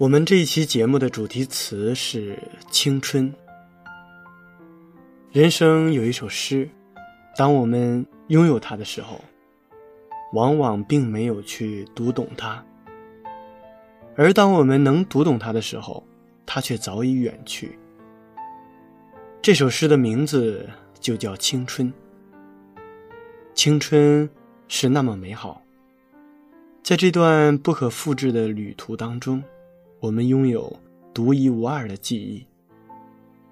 我们这一期节目的主题词是青春。人生有一首诗，当我们拥有它的时候，往往并没有去读懂它；而当我们能读懂它的时候，它却早已远去。这首诗的名字就叫青春。青春是那么美好，在这段不可复制的旅途当中。我们拥有独一无二的记忆，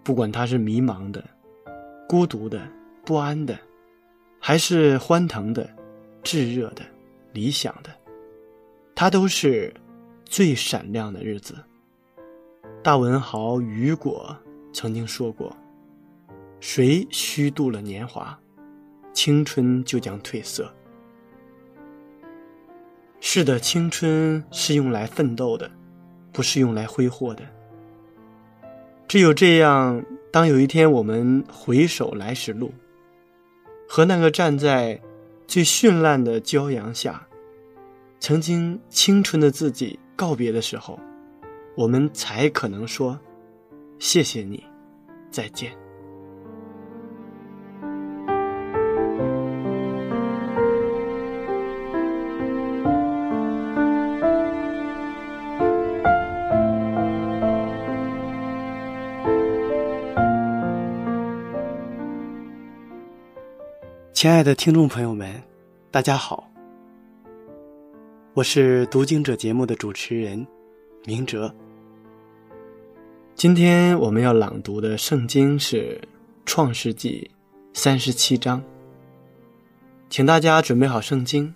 不管它是迷茫的、孤独的、不安的，还是欢腾的、炙热的、理想的，它都是最闪亮的日子。大文豪雨果曾经说过：“谁虚度了年华，青春就将褪色。”是的，青春是用来奋斗的。不是用来挥霍的。只有这样，当有一天我们回首来时路，和那个站在最绚烂的骄阳下，曾经青春的自己告别的时候，我们才可能说：“谢谢你，再见。”亲爱的听众朋友们，大家好，我是读经者节目的主持人明哲。今天我们要朗读的圣经是《创世纪》三十七章，请大家准备好圣经。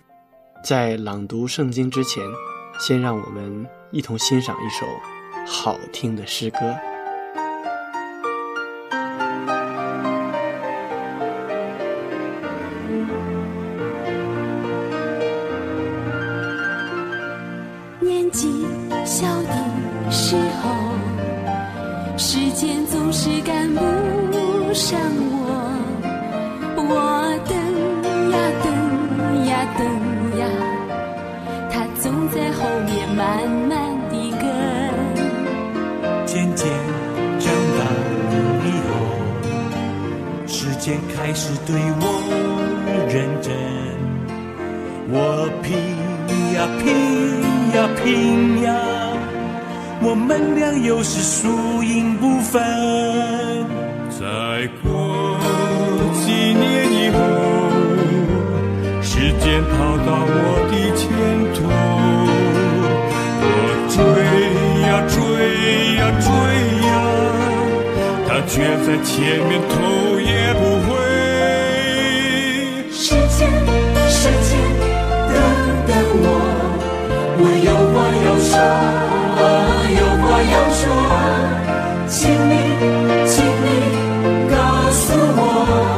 在朗读圣经之前，先让我们一同欣赏一首好听的诗歌。开始对我认真，我拼呀拼呀拼呀，我们俩又是输赢不分。再过几年以后，时间跑到我的前途，我追呀追呀追呀，他却在前面头也不回。时间时间等等我。我有话要说有话要说请你请你告诉我。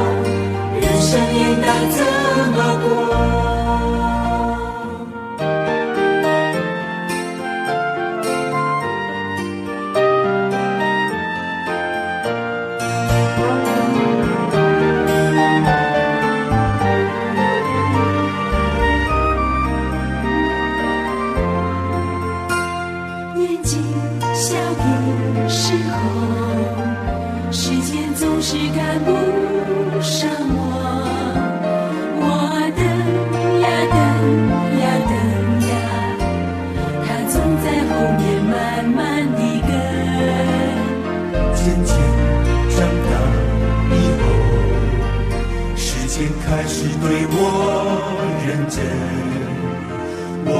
我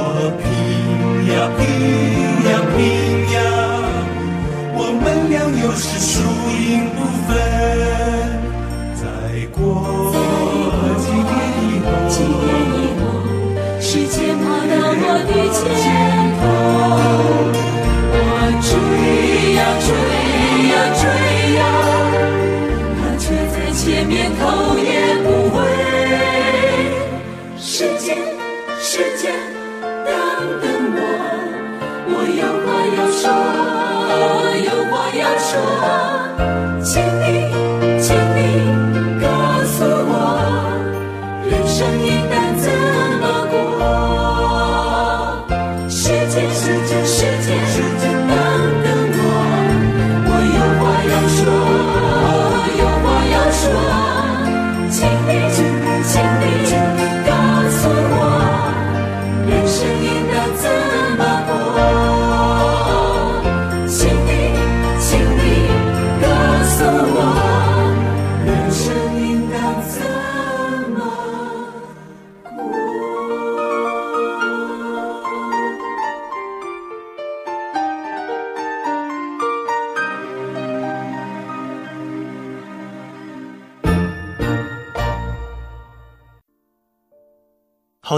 拼呀拼呀拼呀，我们俩又是输赢不分。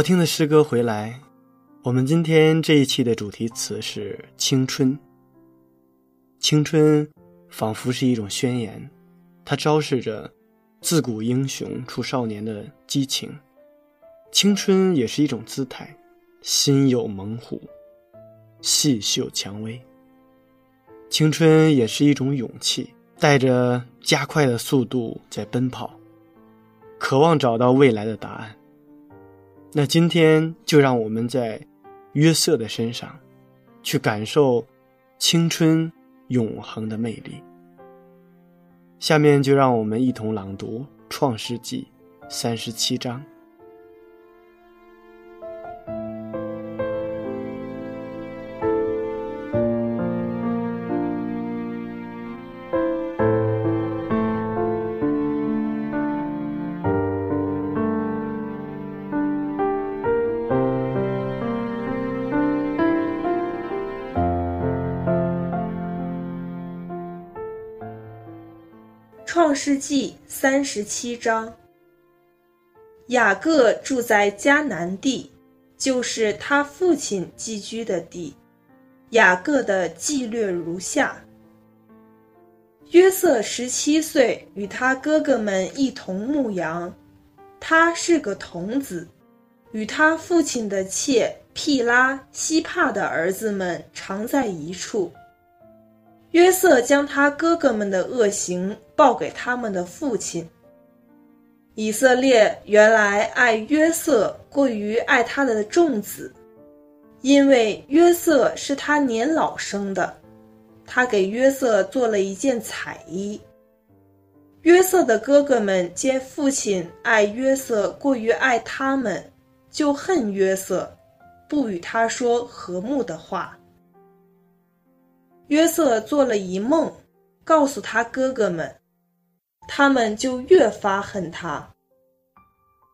听的诗歌回来，我们今天这一期的主题词是青春。青春仿佛是一种宣言，它昭示着自古英雄出少年的激情。青春也是一种姿态，心有猛虎，细嗅蔷薇。青春也是一种勇气，带着加快的速度在奔跑，渴望找到未来的答案。那今天就让我们在约瑟的身上，去感受青春永恒的魅力。下面就让我们一同朗读《创世纪》三十七章。创世纪三十七章，雅各住在迦南地，就是他父亲寄居的地。雅各的记略如下：约瑟十七岁，与他哥哥们一同牧羊，他是个童子，与他父亲的妾毗拉、希帕的儿子们常在一处。约瑟将他哥哥们的恶行报给他们的父亲。以色列原来爱约瑟过于爱他的众子，因为约瑟是他年老生的，他给约瑟做了一件彩衣。约瑟的哥哥们见父亲爱约瑟过于爱他们，就恨约瑟，不与他说和睦的话。约瑟做了一梦，告诉他哥哥们，他们就越发恨他。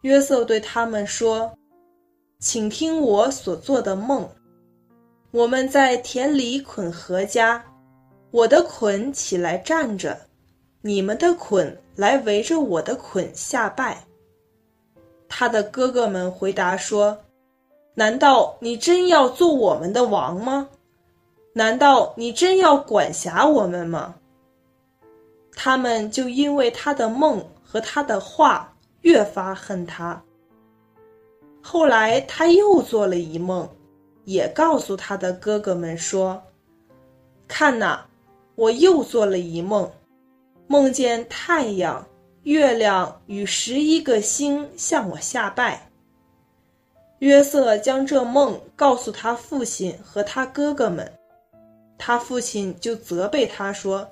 约瑟对他们说：“请听我所做的梦。我们在田里捆禾稼，我的捆起来站着，你们的捆来围着我的捆下拜。”他的哥哥们回答说：“难道你真要做我们的王吗？”难道你真要管辖我们吗？他们就因为他的梦和他的话越发恨他。后来他又做了一梦，也告诉他的哥哥们说：“看哪，我又做了一梦，梦见太阳、月亮与十一个星向我下拜。”约瑟将这梦告诉他父亲和他哥哥们。他父亲就责备他说：“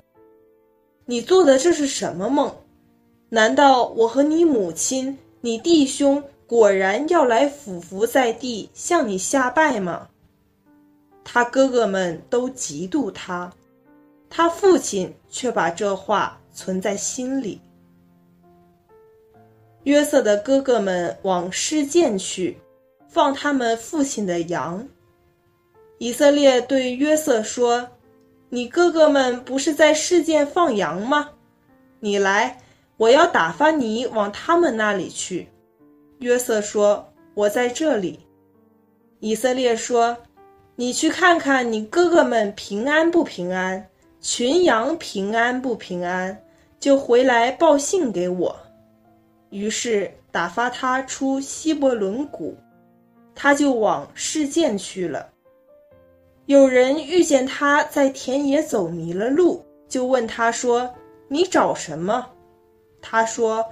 你做的这是什么梦？难道我和你母亲、你弟兄果然要来俯伏在地向你下拜吗？”他哥哥们都嫉妒他，他父亲却把这话存在心里。约瑟的哥哥们往示剑去，放他们父亲的羊。以色列对约瑟说：“你哥哥们不是在示剑放羊吗？你来，我要打发你往他们那里去。”约瑟说：“我在这里。”以色列说。你去看看你哥哥们平安不平安，群羊平安不平安，就回来报信给我。于是打发他出希伯伦谷，他就往示剑去了。有人遇见他在田野走迷了路，就问他说：“你找什么？”他说：“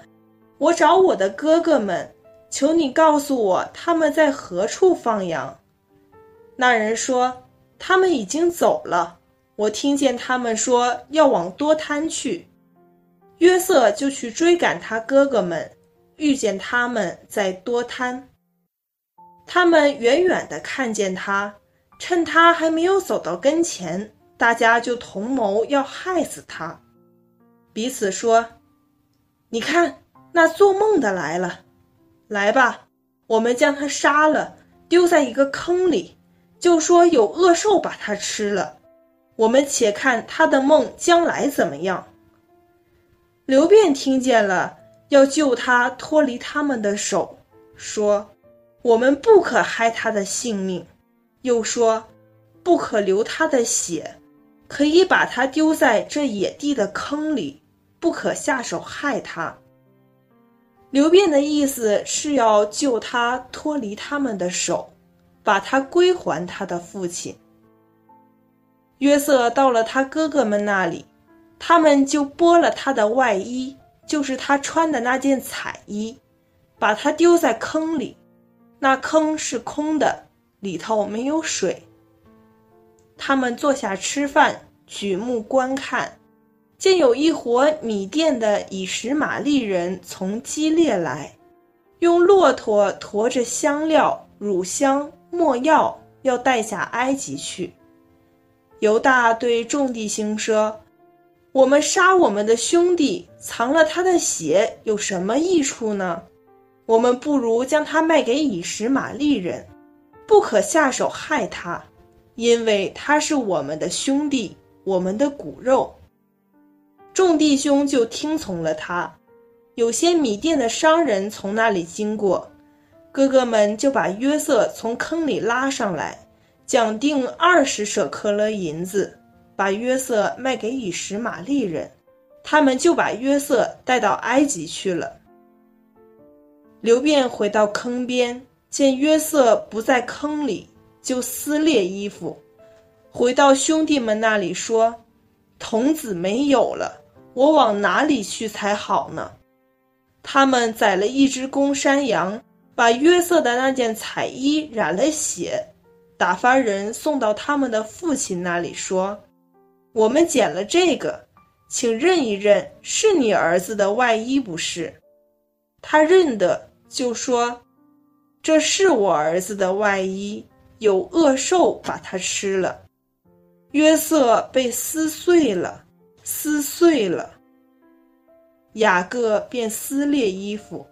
我找我的哥哥们，求你告诉我他们在何处放羊。”那人说：“他们已经走了。我听见他们说要往多滩去。”约瑟就去追赶他哥哥们，遇见他们在多滩。他们远远的看见他，趁他还没有走到跟前，大家就同谋要害死他，彼此说：“你看，那做梦的来了，来吧，我们将他杀了，丢在一个坑里。”就说有恶兽把他吃了，我们且看他的梦将来怎么样。刘辩听见了，要救他脱离他们的手，说：“我们不可害他的性命。”又说：“不可流他的血，可以把他丢在这野地的坑里，不可下手害他。”刘辩的意思是要救他脱离他们的手。把他归还他的父亲。约瑟到了他哥哥们那里，他们就剥了他的外衣，就是他穿的那件彩衣，把他丢在坑里。那坑是空的，里头没有水。他们坐下吃饭，举目观看，见有一伙米店的以实玛利人从基列来，用骆驼驮着香料、乳香。莫要要带下埃及去。犹大对众弟兄说：“我们杀我们的兄弟，藏了他的血，有什么益处呢？我们不如将他卖给以实玛利人，不可下手害他，因为他是我们的兄弟，我们的骨肉。”众弟兄就听从了他。有些米店的商人从那里经过。哥哥们就把约瑟从坑里拉上来，讲定二十舍克勒银子，把约瑟卖给以实玛利人。他们就把约瑟带到埃及去了。刘辩回到坑边，见约瑟不在坑里，就撕裂衣服，回到兄弟们那里说：“童子没有了，我往哪里去才好呢？”他们宰了一只公山羊。把约瑟的那件彩衣染了血，打发人送到他们的父亲那里，说：“我们捡了这个，请认一认，是你儿子的外衣不是？”他认得，就说：“这是我儿子的外衣，有恶兽把它吃了。”约瑟被撕碎了，撕碎了。雅各便撕裂衣服。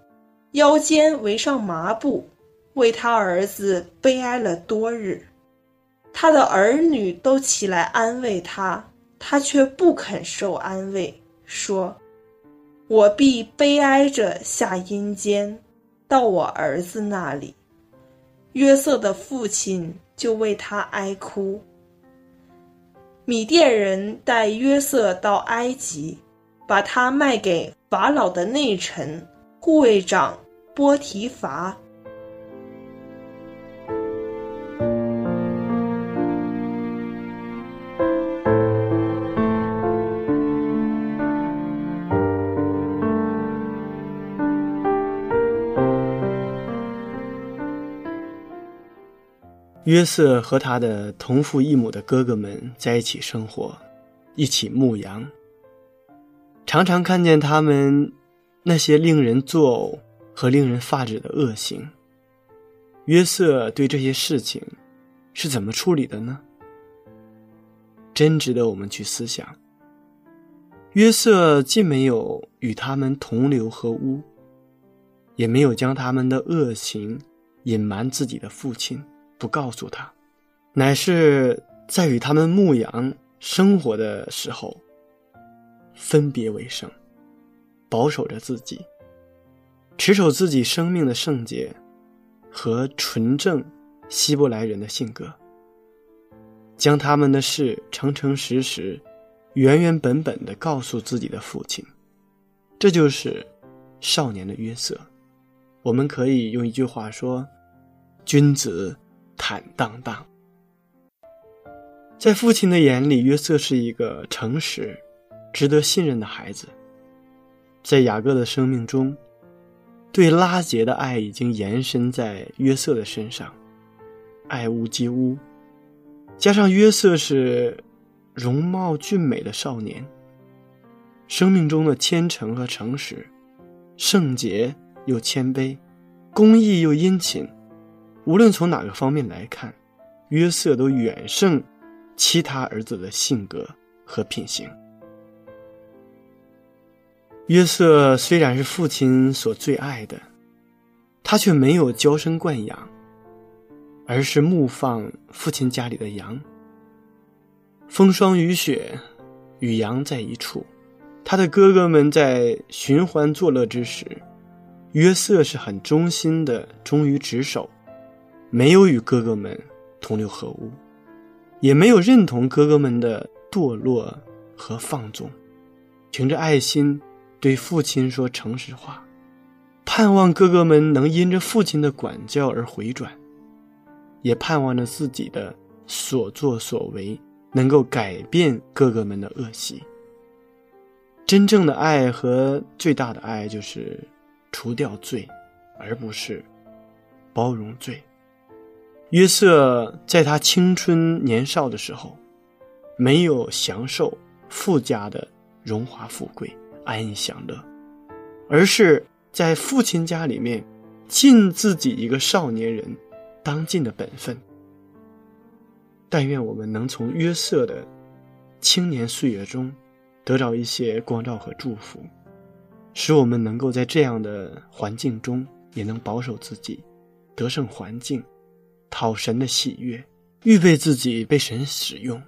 腰间围上麻布，为他儿子悲哀了多日。他的儿女都起来安慰他，他却不肯受安慰，说：“我必悲哀着下阴间，到我儿子那里。”约瑟的父亲就为他哀哭。米甸人带约瑟到埃及，把他卖给法老的内臣。护卫长波提伐。约瑟和他的同父异母的哥哥们在一起生活，一起牧羊，常常看见他们。那些令人作呕和令人发指的恶行。约瑟对这些事情是怎么处理的呢？真值得我们去思想。约瑟既没有与他们同流合污，也没有将他们的恶行隐瞒自己的父亲，不告诉他，乃是在与他们牧羊生活的时候，分别为圣，保守着自己，持守自己生命的圣洁和纯正希伯来人的性格，将他们的事诚诚实实。原原本本的告诉自己的父亲，这就是少年的约瑟。我们可以用一句话说：“君子坦荡荡。”在父亲的眼里，约瑟是一个诚实、值得信任的孩子。在雅各的生命中，对拉杰的爱已经延伸在约瑟的身上，爱屋及乌，加上约瑟是。容貌俊美的少年，生命中的虔诚和诚实，圣洁又谦卑，公义又殷勤，无论从哪个方面来看，约瑟都远胜其他儿子的性格和品行。约瑟虽然是父亲所最爱的，他却没有娇生惯养，而是牧放父亲家里的羊。风霜雨雪，与羊在一处。他的哥哥们在寻欢作乐之时，约瑟是很忠心的，忠于职守，没有与哥哥们同流合污，也没有认同哥哥们的堕落和放纵，凭着爱心对父亲说诚实话，盼望哥哥们能因着父亲的管教而回转，也盼望着自己的所作所为。能够改变哥哥们的恶习。真正的爱和最大的爱就是除掉罪，而不是包容罪。约瑟在他青春年少的时候，没有享受富家的荣华富贵、安逸享乐，而是在父亲家里面尽自己一个少年人当尽的本分。但愿我们能从约瑟的青年岁月中得到一些光照和祝福，使我们能够在这样的环境中也能保守自己，得胜环境，讨神的喜悦，预备自己被神使用，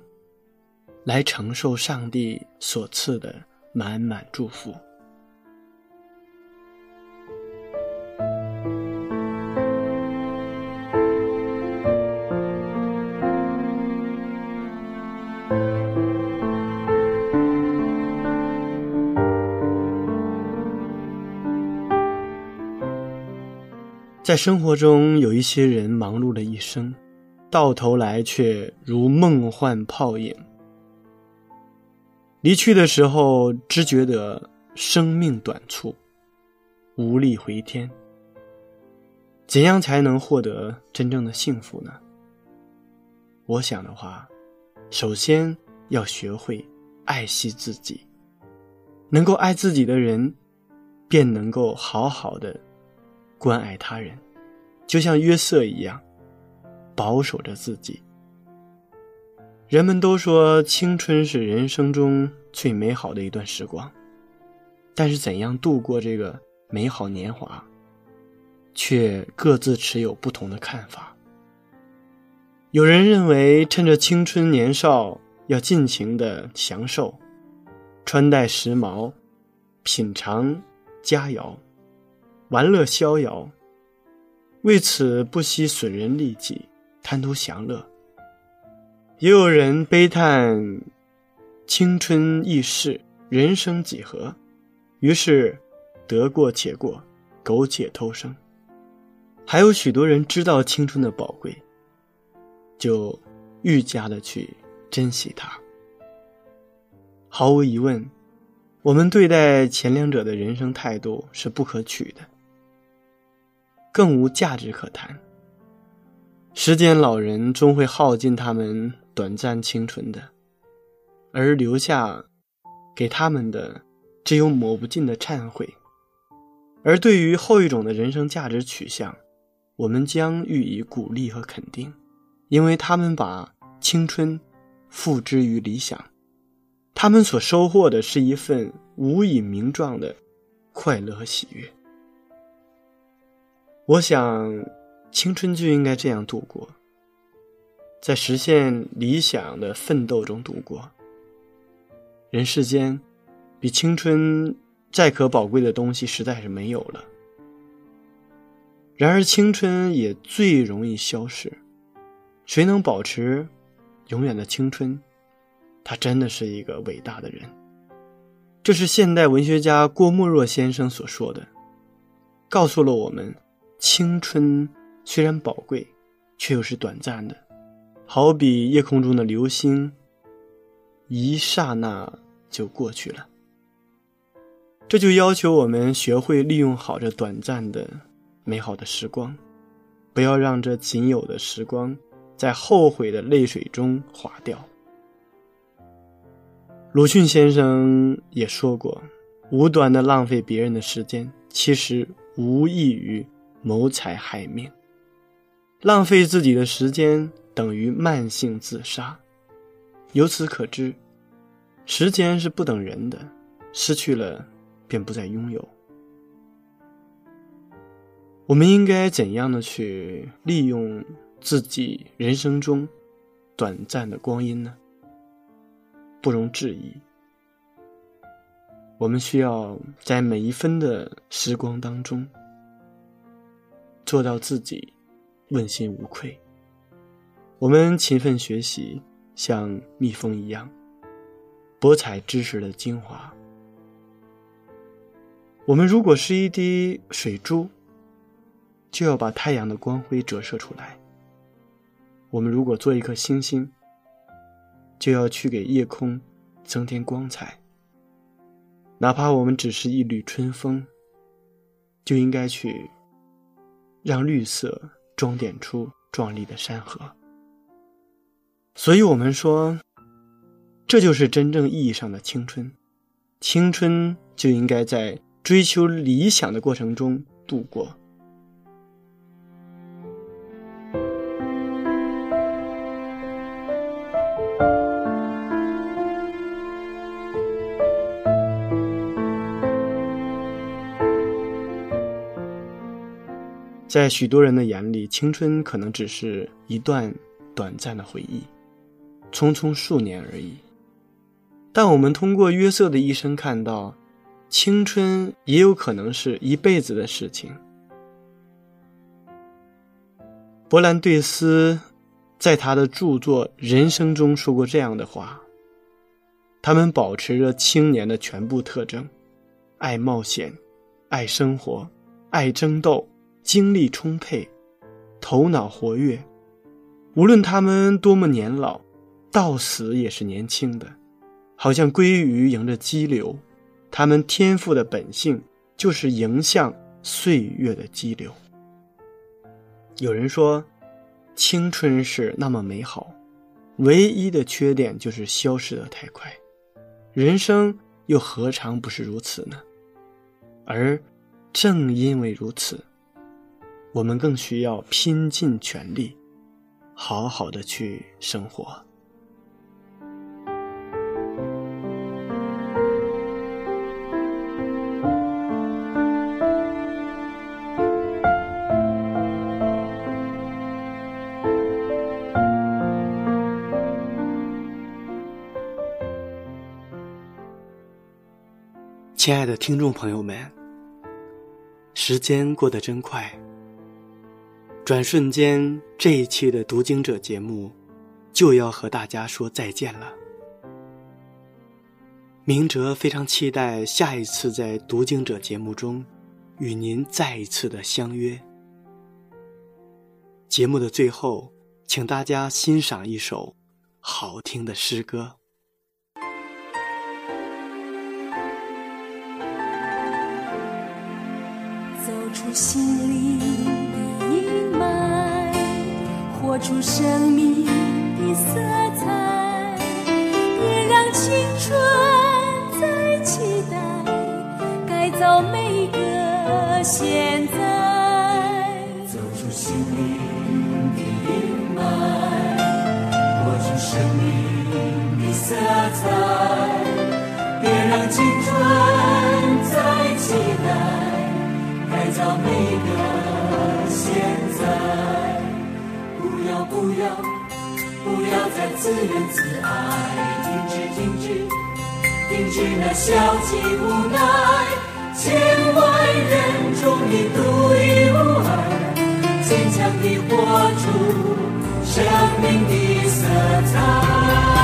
来承受上帝所赐的满满祝福。在生活中，有一些人忙碌了一生，到头来却如梦幻泡影。离去的时候，只觉得生命短促，无力回天。怎样才能获得真正的幸福呢？我想的话，首先要学会爱惜自己。能够爱自己的人，便能够好好的。关爱他人，就像约瑟一样，保守着自己。人们都说青春是人生中最美好的一段时光，但是怎样度过这个美好年华，却各自持有不同的看法。有人认为，趁着青春年少，要尽情的享受，穿戴时髦，品尝佳肴。玩乐逍遥，为此不惜损人利己，贪图享乐。也有人悲叹青春易逝，人生几何，于是得过且过，苟且偷生。还有许多人知道青春的宝贵，就愈加的去珍惜它。毫无疑问，我们对待前两者的人生态度是不可取的。更无价值可谈。时间老人终会耗尽他们短暂青春的，而留下给他们的只有抹不尽的忏悔而对于后一种的人生价值取向，我们将予以鼓励和肯定，因为他们把青春付之于理想，他们所收获的是一份无以名状的快乐和喜悦。我想，青春就应该这样度过，在实现理想的奋斗中度过。人世间，比青春再可宝贵的东西实在是没有了。然而，青春也最容易消逝。谁能保持永远的青春，他真的是一个伟大的人。这是现代文学家郭沫若先生所说的，告诉了我们：青春虽然宝贵，却又是短暂的，好比夜空中的流星。一刹那就过去了，这就要求我们学会利用好这短暂的、美好的时光，不要让这仅有的时光在后悔的泪水中划掉。鲁迅先生也说过：“无端的浪费别人的时间，其实无异于谋财害命。浪费自己的时间，等于慢性自杀。”由此可知，时间是不等人的，失去了便不再拥有。我们应该怎样的去利用自己人生中短暂的光阴呢？不容置疑，我们需要在每一分的时光当中做到自己问心无愧。我们勤奋学习。像蜜蜂一样，博采知识的精华。我们如果是一滴水珠，就要把太阳的光辉折射出来；我们如果做一颗星星，就要去给夜空增添光彩。哪怕我们只是一缕春风，就应该去让绿色装点出壮丽的山河。所以，我们说，这就是真正意义上的青春。青春就应该在追求理想的过程中度过。在许多人的眼里，青春可能只是一段短暂的回忆。匆匆数年而已，但我们通过约瑟的一生看到，青春也有可能是一辈子的事情。伯兰对斯在他的著作《人生》中说过这样的话：“他们保持着青年的全部特征，爱冒险，爱生活，爱争斗，精力充沛，头脑活跃，无论他们多么年老。”到死也是年轻的，好像鲑鱼迎着激流，他们天赋的本性就是迎向岁月的激流。有人说，青春是那么美好，唯一的缺点就是消失的太快。人生又何尝不是如此呢？而正因为如此，我们更需要拼尽全力，好好的去生活。亲爱的听众朋友们，时间过得真快，转瞬间这一期的读经者节目就要和大家说再见了。明哲非常期待下一次在读经者节目中与您再一次的相约。节目的最后，请大家欣赏一首好听的诗歌。走出心灵，活出生命的色彩，别让青春再期待，改造每个。现在，自怨自艾，停止停止停止那消极无奈。千万人中你独一无二，坚强地活出生命的色彩。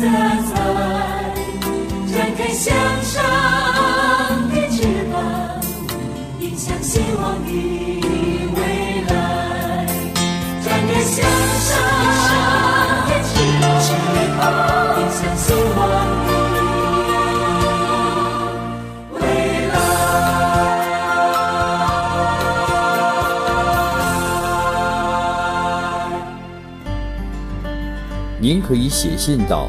色彩，展开向上的翅膀。迎向希望的未来，您可以写信到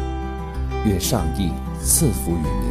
愿上帝赐福于您。